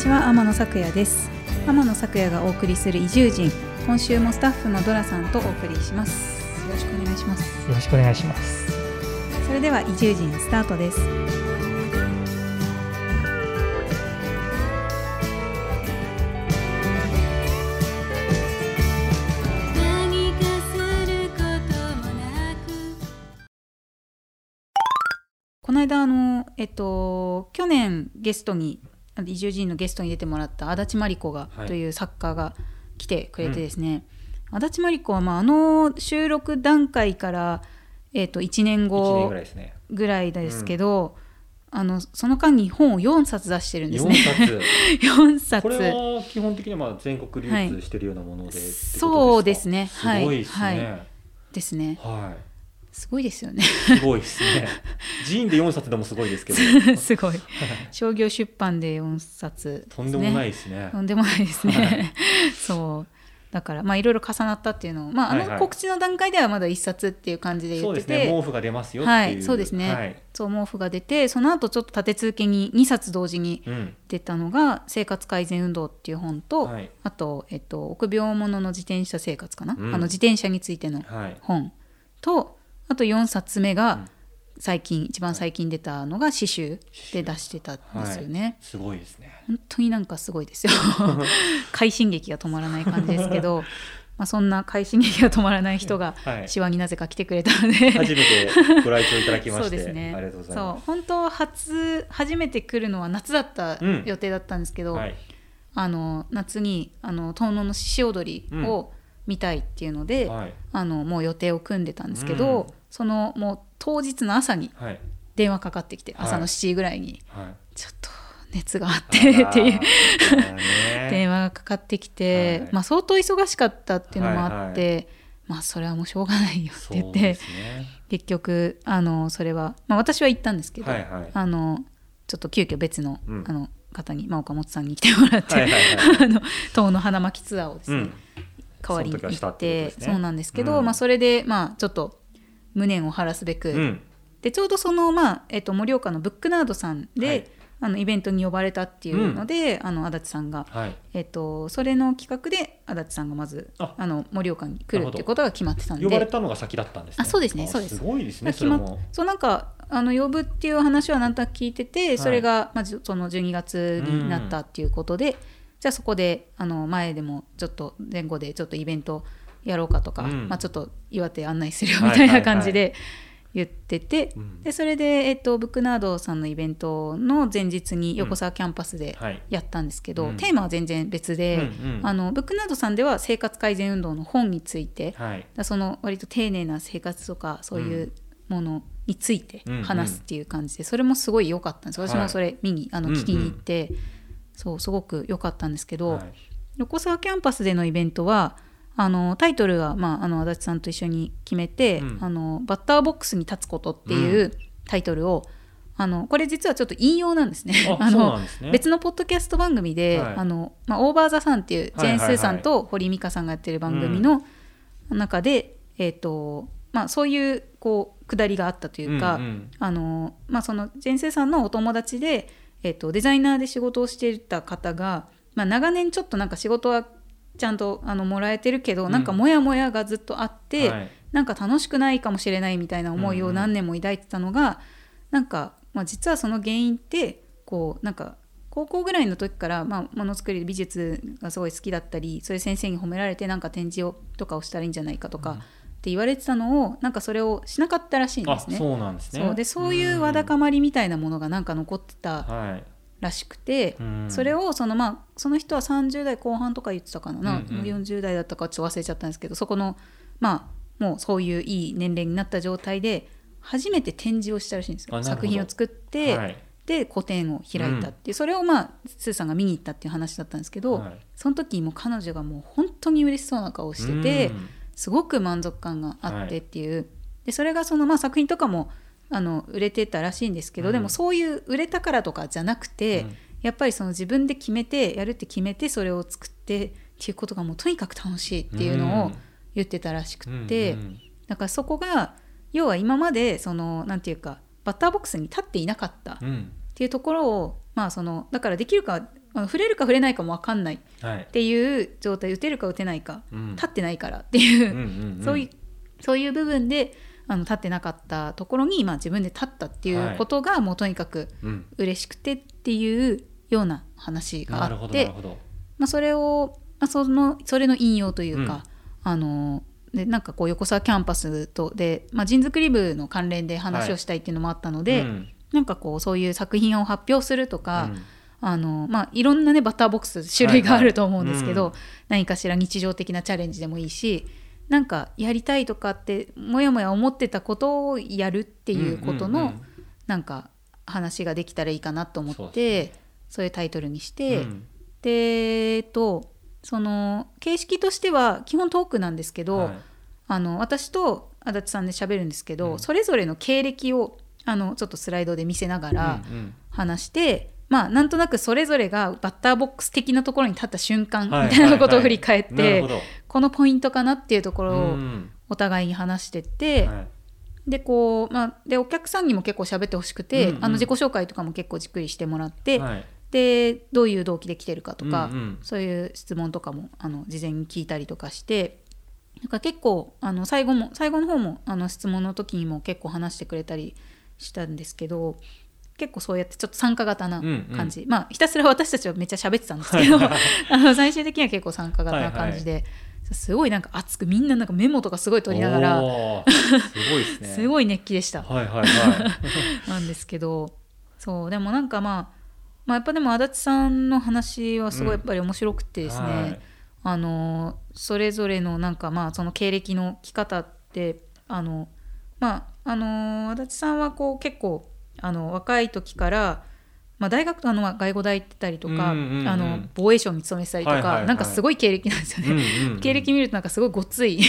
ちは天野咲也です。天野咲也がお送りする移住人。今週もスタッフのドラさんとお送りします。よろしくお願いします。よろしくお願いします。それでは移住人スタートです。何かすることもなく。この間あのえっと去年ゲストに移住人のゲストに出てもらった足立真理子が、はい。という作家が来てくれてですね、足立真理子は、まあ、あの収録段階から、えっと1年1年後ぐらいですけど、あのその間に本を4冊出してるんです4ね。冊。4冊。これは基本的にはまあ全国流通してるようなもので、ってことそうですね。すごいですね。はい。ですね。はすごいですよね。い、すごいですね。ジーンで4冊でもすごいですけど。すごい。商業出版で4冊、とんでもないいですね。とんでもないですね。そう。だからまあいろいろ重なったっていうのを、まああはいはい。の告知の段階ではまだ1冊っていう感じでそう言ってて、ですね。毛布が出ますよっていう。はいそうですね。はい。そう毛布が出て、その後ちょっと立て続けに2冊同時にうん。出たのが生活改善運動っていう本と、はい。あとえっと臆病者の自転車生活かな、うん。あの自転車についてのはい。本とあと4冊目うん。が最近、一番最近出たのが詩集で出してたんですよね。すごいですね。本当になんかすごいですよ。快進撃が止まらない感じですけど まあそんな快進撃が止まらない人がはい。手話になぜか来てくれたので、初めてご来場いただきましてそうですね。ありがとうございそうま本当初初めて来るのは夏だったうん。予定だったんですけど、すはい。あの夏にあの遠野の獅子踊りを見たいっていうので、はい。あのもう予定を組んでたんですけど、うん。そのもう当日の朝にはい。電話かかってきて、はい。朝の7時ぐらいにはい。ちょっと熱があってっていう。電話がかかってきて、はい。まあ、相当忙しかったっていうのもあって、まあそれはもうしょうがないよって。言って、ね。結局あのそれは、まあ、私は行ったんですけど、はいはい。あのちょっと急遽別の,、うん。あの方に真岡本さんに来てもらって、はいはいはい。あの遠野花巻ツアーをですね、うん代わりに行ってね。そうなんですけど、うん。まあ、それでまあちょっと無念を晴らすべく、うん。でちょうどその、まあえっと盛岡のブックナードさんで、はい。あのイベントに呼ばれたっていうので、あの足立さんが、はい。えっとそれの企画で足立さんがまずあ。あの盛岡に来るっていうことが決まってたんで。呼ばれたのが先だったんですね。あそうですねあそうです。すごいですねそれも。そうなんかあの呼ぶっていう話はなんとなく聞いてて、それが、まあ、その12月になったっていうことで、じゃあそこであの前でもちょっと前後でちょっとイベントやろうかとか、うん。まあ、ちょっと岩手案内するよはいみたいな感じで言ってて、うん。でそれで、えっと、ブックナードさんのイベントの前日に横澤キャンパスではい。やったんですけど、うん。テーマは全然別で、うんうん。あのブックナードさんでは生活改善運動の本について、はい。その割と丁寧な生活とかそういうものについて話すっていう感じで、それもすごい良かったんです。私もそれ見に、あのうんうん。聞きに行って、そうすごく良かったんですけど、はい。横澤キャンパスでのイベントはあのタイトルは、まあ、あの足立さんと一緒に決めて、うん。あの「バッターボックスに立つこと」っていうタイトルを、あのこれ実はちょっと引用なんですね。あ の別のポッドキャスト番組で、はい。あのまあ、オーバー・ザ・さんっていうジェーン・スーさんと堀美香さんがやってる番組の中で、えーとまあ、そういうこう下りがあったというか、うんうん。あのまあ、そのジェーン・スーさんのお友達で、えー、とデザイナーで仕事をしていた方が、まあ、長年ちょっとなんか仕事はちゃんとあのもらえてるけど、うん。なんかモヤモヤがずっとあって、はい。なんか楽しくないかもしれないみたいな思いを何年も抱いてたのが、なんか、まあ、実はその原因ってこうなんか高校ぐらいの時から、まあ、ものづくり美術がすごい好きだったりそういう先生に褒められてなんか展示をとかをしたらいいんじゃないかとかって言われてたのをなんかそれをしなかったらしいんであすね。そうなんですね。そう。でそういうわだかまりみたいなものがなんか残ってたはいらしくて、うん。それをそのまあその人は30代後半とか言ってたかな、なうんうん。40代だったかちょっと忘れちゃったんですけどそこのまあもうそういういい年齢になった状態で初めて展示をしたらしいんですよ。作品を作って、はい。で個展を開いたっていう、それをまあスーさんが見に行ったっていう話だったんですけど、はい。その時も彼女がもう本当に嬉しそうな顔をしてて、うんすごく満足感があってっていう、でそれがその、まあ、作品とかもあの売れてたらしいんですけど、うん。でもそういう売れたからとかじゃなくて、うん。やっぱりその自分で決めてやるって決めてそれを作ってっていうことがもうとにかく楽しいっていうのをうん。言ってたらしくて、うんうんだからそこが要は今までそのなんていうかバッターボックスに立っていなかったっうん。ていうところをまあそのだからできるか触れるか触れないかも分かんないっはい。ていう状態打てるか打てないか、うん。立ってないからっていう、そういうそういう部分であの立ってなかったところに、まあ、自分で立ったっていうことが、もうとにかくうん。嬉しくてっていうような話があってまあ、それを、まあ、そのそれの引用というか、あのでなんかこう横澤キャンパスとで、まあ、ジン作り部の関連で話をしたいっていうのもあったので、うん。なんかこうそういう作品を発表するとか、うんあのまあ、いろんなねバッターボックス種類があると思うんですけど、はいは何かしら日常的なチャレンジでもいいしなんかやりたいとかってもやもや思ってたことをやるっていうことの、うんうんうん。なんか話ができたらいいかなと思ってそうそう,、ですいうタイトルにして、うん。でえっとその形式としては基本トークなんですけど、はい。あの私と足立さんで喋るんですけど、うん。それぞれの経歴をあのちょっとスライドで見せながらうんうん。話して、まあなんとなくそれぞれがバッターボックス的なところに立った瞬間みはいたいなことを振り返って、このポイントかなっていうところうをん。お互いに話してって、はい。でこうまあ、でお客さんにも結構喋ってほしくて、うんうん。あの自己紹介とかも結構じっくりしてもらって、はい。でどういう動機で来てるかとか、うんうん。そういう質問とかもあの事前に聞いたりとかしてなんか結構あの最後も最後の方もあの質問の時にも結構話してくれたりしたんですけど結構そうやってちょっと参加型な感じ、まあひたすら私たちはめっちゃ喋ってたんですけど あの最終的には結構参加型な感じで、すごいなんか熱くみんななんかメモとかすごい取りながらすごいですね。すごい熱気でした。はいはいはい。なんですけどそうでもなんかまあまあやっぱでも足立さんの話はすごいやっぱり面白くてですね、はい。あのそれぞれのなんかまあその経歴の聞き方ってあのまああの足立さんはこう結構あの若い時から、まあ、大学あのまあ外語大行ってたりとか、うんうんうん。あの防衛省に勤めてたりとか、はいはいはいなんかすごい経歴なんですよね。うんうん経歴見るとなんかすごいごっつい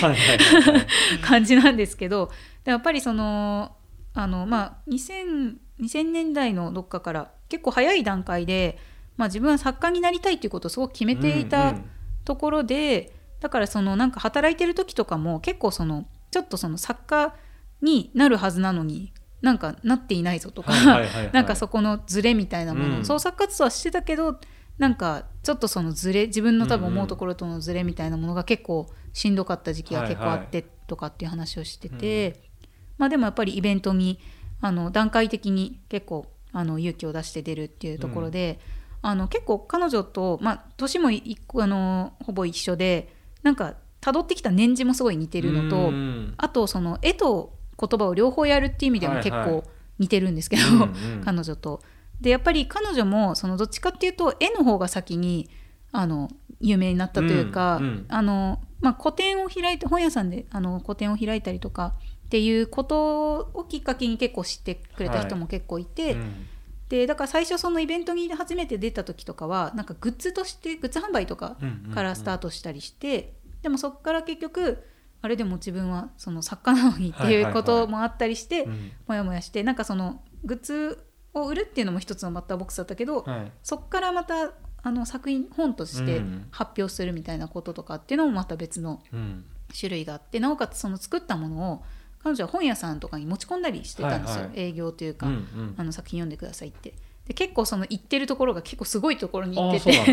感じなんですけどでやっぱりそのあの、まあ、2000, 2000年代のどっかから結構早い段階で、まあ、自分は作家になりたいということをすごく決めていうんたうん。ところで、だからそのなんか働いてる時とかも結構そのちょっとその作家になるはずなのになんかなっていないぞとか、なんかそこのズレみたいなもの、うん。創作活動はしてたけどなんかちょっとそのズレ自分の多分思うところとのズレみたいなものが結構しんどかった時期が結構あってとかっていう話をしてて、まあでもやっぱりイベントにあの段階的に結構あの勇気を出して出るっていうところで、あの結構彼女と、まあ、年も一個あのほぼ一緒でなんか辿ってきた年次もすごい似てるのと、うん。あとその絵と言葉を両方やるっていう意味でも結はいはい。構似てるんですけど、うんうん。彼女と。でやっぱり彼女もそのどっちかっていうと絵の方が先にあの有名になったというか、うんうん。あのまあ、個展を開いて本屋さんであの個展を開いたりとかっていうことをきっかけに結構知ってくれた人も結構いて、うん。でだから最初そのイベントに初めて出た時とかはなんかグッズとしてグッズ販売とかうんうんからスタートしたりして、でもそこから結局あれでも自分はその作家なのにっていうこともあったりして、うん。もやもやしてなんかそのグッズを売るっていうのも一つのバッターボックスだったけど、はい。そこからまたあの作品本としてうん。発表するみたいなこととかっていうのもまた別のうん。種類があってなおかつその作ったものを彼女は本屋さんとかに持ち込んだりしてたんですよ、はいはい。営業というか、うんうん。あの作品読んでくださいって。で結構その行ってるところが結構すごいところに行あっててな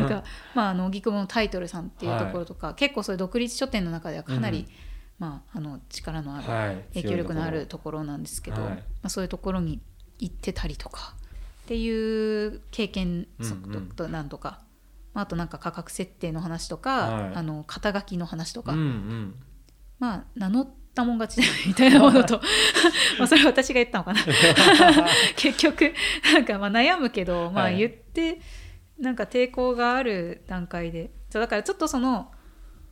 んね。か、まあ、あの荻窪のタイトルさんっていうところとか、結構そういう独立書店の中ではかなり、うんまあ、あの力のある、はい影響力のあるところ。なんですけど、はい。まあ、そういうところに行ってたりとかっていう経験となんとか、まあ、あとなんか価格設定の話とか、はい。あの肩書きの話とか、うんうん。まあ名乗ったもん勝ちだみたいなものと。まあそれは私が言ったのかな。結局なんかまあ悩むけど、まあ、はい。言ってなんか抵抗がある段階で。そうだからちょっとその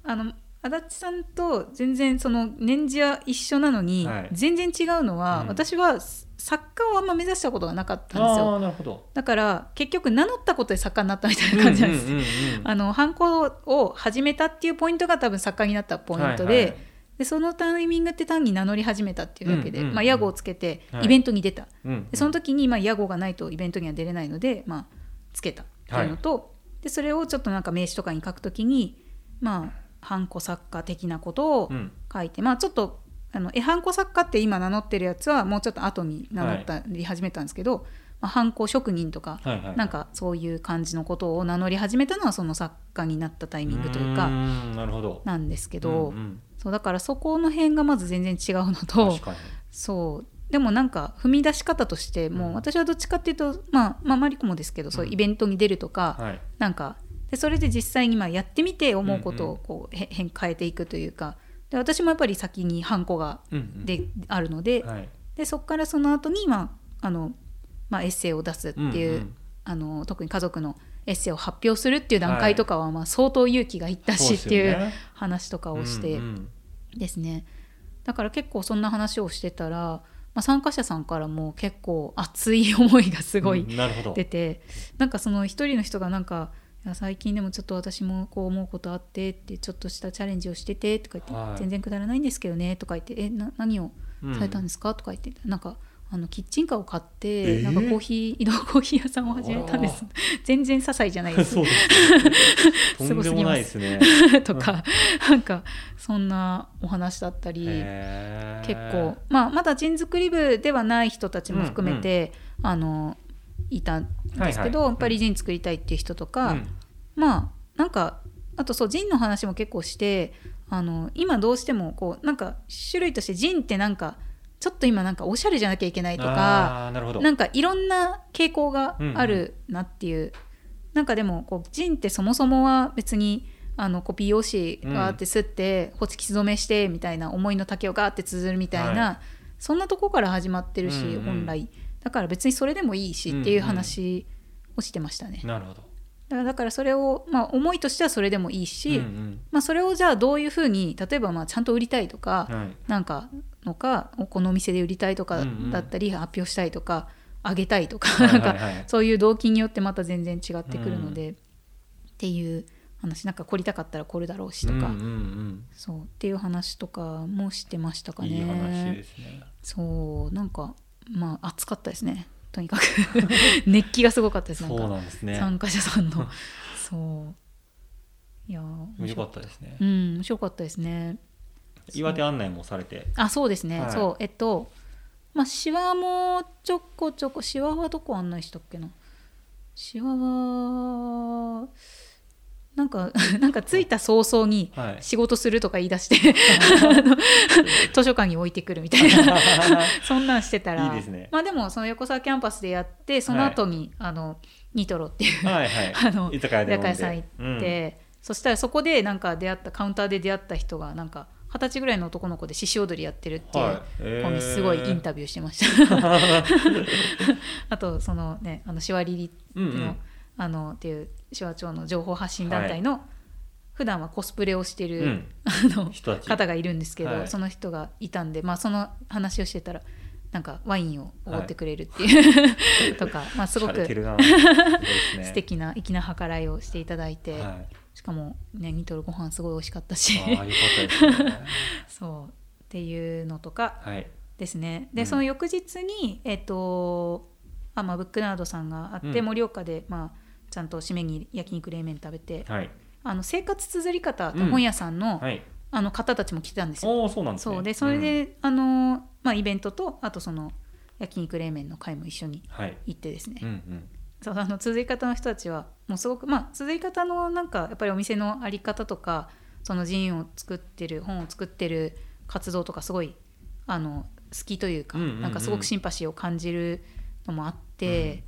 あの足立さんと全然その年次は一緒なのに、はい。全然違うのは、うん。私は作家をあんま目指したことがなかったんですよ。なるほど。だから結局名乗ったことで作家になったみたいな感じなんです、ハンコを始めたっていうポイントが多分作家になったポイントで,、はいはいでそのタイミングって単に名乗り始めたっていうだけで、まあ、屋号をつけてはい。イベントに出た、うんでその時にまあ屋号がないとイベントには出れないので、まあ、つけた。っていうのと、でそれをちょっとなんか名刺とかに書く時にまあハンコ作家的なことをうん。書いて、まあちょっとあの絵ハンコ作家って今名乗ってるやつはもうちょっと後に名乗ったり始めたんですけど、まあ、ハンコ職人とか、はいはいなんかそういう感じのことを名乗り始めたのはその作家になったタイミングというかなるほど。なんですけど、うんうん。そうだからそこの辺がまず全然違うのと確かに。そうでもなんか踏み出し方としてもう私はどっちかっていうと、まあ、まあマリコもですけどそういうイベントに出るとか、はい。なんかでそれで実際にまあやってみて思うことうんうをこうへ変変えていくというかで私もやっぱり先にハンコがうんうん。であるので,、はい。でそこからその後にまああのまあエッセイを出すっていう、うんうん。あの特に家族のエッセイを発表するっていう段階とかはまあ相当勇気がいったしっていう話とかをしてうんうん。ですね。だから結構そんな話をしてたら、まあ、参加者さんからも結構熱い思いがすごいうん出て、なんかその一人の人がなんか最近でもちょっと私もこう思うことあってってちょっとしたチャレンジをしててとか言って、はい。全然くだらないんですけどねとか言ってえな何をされたんですか、とか言ってなんかあのキッチンカーを買って、えー？なんかコーヒー移動コーヒー屋さんを始めたんです。全然些細じゃないです。そうです ごすぎます。とかなんかそんなお話だったり。へー。結構、まあ、まだジン作り部ではない人たちも含めて、あのいたんですけど、はいはい。やっぱりジン作りたいっていう人とか、うん。まあなんかあとそうジンの話も結構してあの今どうしてもこうなんか種類としてジンってなんかちょっと今なんかおしゃれじゃなきゃいけないとかなんかいろんな傾向があるなっていう、なんかでもこうジンってそもそもは別にあのコピー用紙があって吸って、ホチキス染めしてみたいな思いの丈をガーって綴るみたいな、はそんなとこから始まってるし、うんうん本来。だから別にそれでもいいしっていう話をしてましたね。なるほど。だからだからそれを、まあ、思いとしてはそれでもいいし、うんうん。まあ、それをじゃあどういうふうに例えばまあちゃんと売りたいとか、はい。なんかのかこのお店で売りたいとかうんうん。だったり、発表したいとかあげたいとか,、はいそういう動機によってまた全然違ってくるので、っていう話。なんか凝りたかったら凝るだろうしとか、うんうんそう。っていう話とかもしてましたかね。うんいいね。そう。なんかまあ熱かったですね。とにかく。熱気がすごかったです。なんかね。参加者さんの。そう。いやー面よか白ったですね。うん面白かったですね岩手案内もされて。あそうですね、はい。そう。えっとまあシワもちょこちょこシワはどこ案内したっけな？シワはなんか なんか着いた早々にはい。仕事するとか言い出して 図書館に置いてくるみたいな。そんなんしてたら。いいですね。まあでもその横沢キャンパスでやってその後に、あのニトロっていうはいはい。あの居酒屋さん行って、そしたらそこでなんか出会ったカウンターで出会った人がなんか二十歳ぐらいの男の子で獅子踊りやってるっていうはい。えー子にすごいインタビューしてました。あとそのねあのシワリリの,、うんうん。あのっていう手話町の情報発信団体の、普段はコスプレをしてる、うん。あの方がいるんですけど、はい。その人がいたんで、まあ、その話をしてたらなんかワインをおごってくれるっていう、とか、まあ、すごく すね。素敵な粋な計らいをしていただいて、はいしかもねニトロご飯すごい美味しかったし。ああよかったですね。そうっていうのとかはい。ですね。で、うん。その翌日にえっ、とあ、まあ、ブックナードさんがあってうん。盛、岡で、まあ、ちゃんと締めに焼肉冷麺食べて、はい。あの生活綴り方本屋さんの,、はい。あの方たちも来てたんですよ。そうなんですね。そう。でそれで、あのまあ、イベントとあとその焼肉冷麺の会も一緒にうんはい。行ってですね、うんうんそうあの続い方の人たちはもうすごくまあ続い方のなんかやっぱりお店のあり方とかそのジンを作ってる本を作ってる活動とかすごいあの好きというか、うんうんうん。なんかすごくシンパシーを感じるのもあって、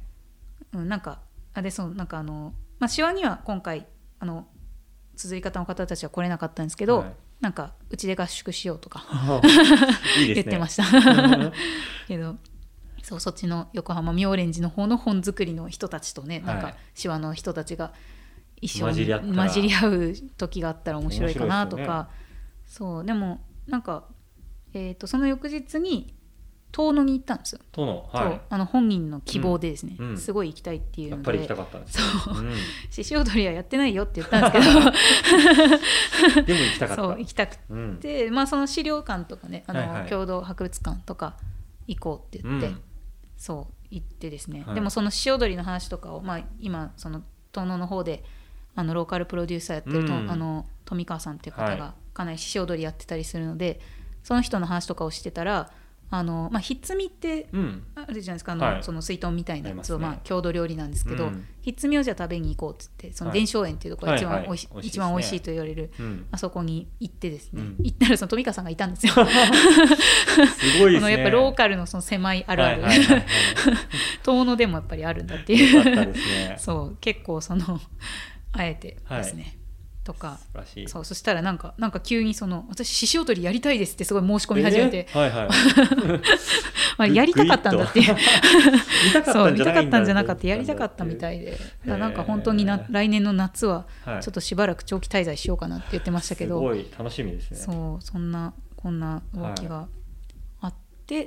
うん。なんかあでそうなんかあのまあ手話には今回あの続い方の方たちは来れなかったんですけど、はい。なんかうちで合宿しようとか いいね。言ってました。けどそうそっちの横浜妙蓮寺の方の本作りの人たちとね、なんかはい手話の人たちが一緒に混じり合う時があったら面白いかなとか、そうでもなんか、えー、とその翌日に遠野に行ったんですよ、殿そうはあの本人の希望でですね、うん。うん。すごい行きたいっていので。いうやっぱり行きたかったんですそう。うん。獅子踊りはやってないよって言ったんですけど。でも行きたかった。そう行きたくうん。て、まあ、その資料館とかねあの、はいはい。共同博物館とか行こうって言って、うんそう行ってですね、はい。でもその獅子踊りの話とかを、まあ、今その遠野の方であのローカルプロデューサーやってると、うん。あの富川さんっていう方はがかなり獅子踊りやってたりするので、その人の話とかをしてたらあの、まあ、ひっつみってうん。あるじゃないですかあの、はい。その水豚みたいなやつを、まあ、郷土料理なんですけど、うん。ひっつみをじゃあ食べに行こうっつってそのはい。伝承園っていうところが一はい。はい番おいし,、美味しいですね。一番美味しいと言われるうん。あそこに行ってですね、うん。行ったらその富川さんがいたんですよ。すごいですね。やっぱローカルのその狭いあるある、はいはいはいはい。遠野でもやっぱりあるんだっていう。そう結構そのあえてですね、とか。そうそしたらなんかなんか急にその私獅子踊りやりたいですってすごい申し込み始めて、えーはいはい。まあ、やりたかったんだって。いう見たかったそうん見たかったんじゃなかった。やりたかったみたいで。なんか本当にな来年の夏ははい。ちょっとしばらく長期滞在しようかなって言ってましたけど、すごい楽しみですね。そうそんなこんな動きが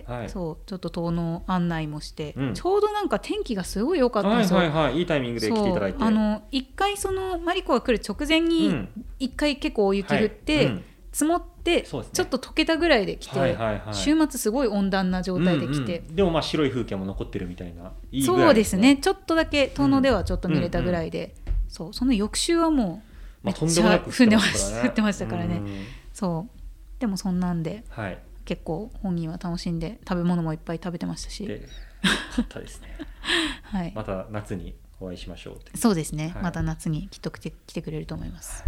はい。そうちょっと遠野案内もして、うん。ちょうどなんか天気がすごい良かったんはいですよ。はいはいい。いタイミングで来ていただいて。あの一回そのマリコが来る直前にうん。一回結構大雪降って、はい。うん。積もって、ちょっと溶けたぐらいで来て、はいはいはい。週末すごい温暖な状態で来て、うんうん。でもまあ白い風景も残ってるみたいないいぐらいそうですね。ちょっとだけ遠野ではちょっと見れたぐらいで、そうその翌週はもうめっちゃ降ってましますから降ってましたからね、うん。そう。でもそんなんで。はい結構本人は楽しんで食べ物もいっぱい食べてましたし、でよかったですね。はい。また夏にお会いしましょうって。そうですね、はい。また夏にきっと来て来てくれると思います